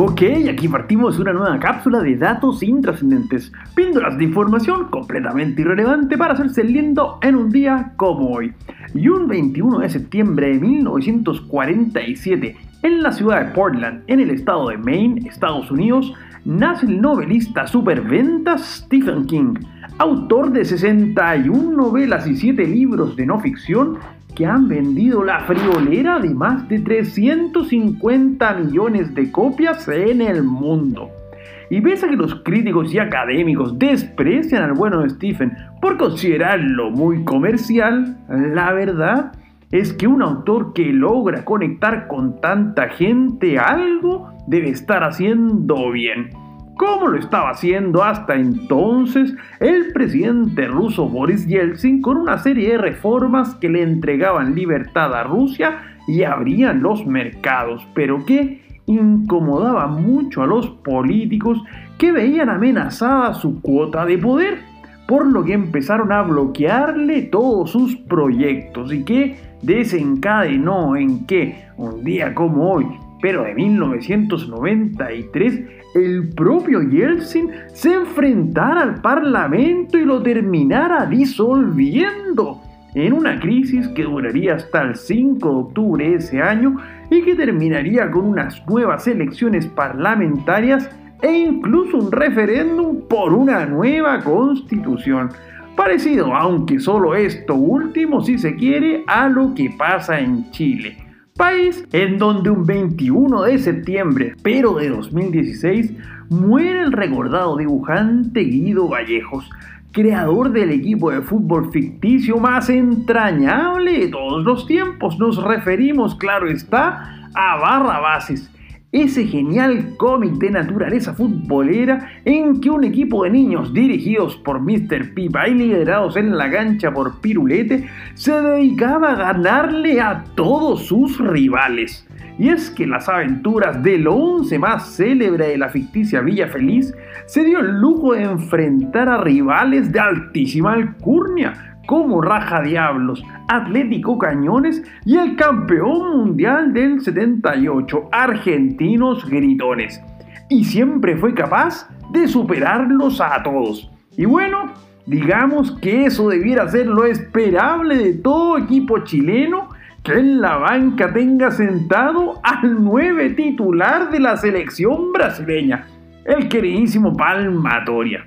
Ok, aquí partimos una nueva cápsula de datos intrascendentes, píldoras de información completamente irrelevante para hacerse lindo en un día como hoy. Y un 21 de septiembre de 1947, en la ciudad de Portland, en el estado de Maine, Estados Unidos, nace el novelista superventas Stephen King, autor de 61 novelas y 7 libros de no ficción que han vendido la friolera de más de 350 millones de copias en el mundo. Y pese a que los críticos y académicos desprecian al bueno de Stephen por considerarlo muy comercial, la verdad es que un autor que logra conectar con tanta gente algo debe estar haciendo bien como lo estaba haciendo hasta entonces el presidente ruso Boris Yeltsin con una serie de reformas que le entregaban libertad a Rusia y abrían los mercados, pero que incomodaba mucho a los políticos que veían amenazada su cuota de poder, por lo que empezaron a bloquearle todos sus proyectos y que desencadenó en que un día como hoy pero de 1993 el propio Yeltsin se enfrentara al Parlamento y lo terminara disolviendo en una crisis que duraría hasta el 5 de octubre de ese año y que terminaría con unas nuevas elecciones parlamentarias e incluso un referéndum por una nueva constitución. Parecido, aunque solo esto último, si se quiere, a lo que pasa en Chile país en donde un 21 de septiembre, pero de 2016, muere el recordado dibujante Guido Vallejos, creador del equipo de fútbol ficticio más entrañable de todos los tiempos. Nos referimos, claro está, a Barrabases ese genial cómic de naturaleza futbolera en que un equipo de niños dirigidos por Mr. Pipa y liderados en la cancha por Pirulete se dedicaba a ganarle a todos sus rivales. Y es que las aventuras del once más célebre de la ficticia Villa Feliz se dio el lujo de enfrentar a rivales de altísima alcurnia, como Raja Diablos, Atlético Cañones y el campeón mundial del 78, Argentinos Gritones. Y siempre fue capaz de superarlos a todos. Y bueno, digamos que eso debiera ser lo esperable de todo equipo chileno que en la banca tenga sentado al nueve titular de la selección brasileña, el queridísimo Palmatoria.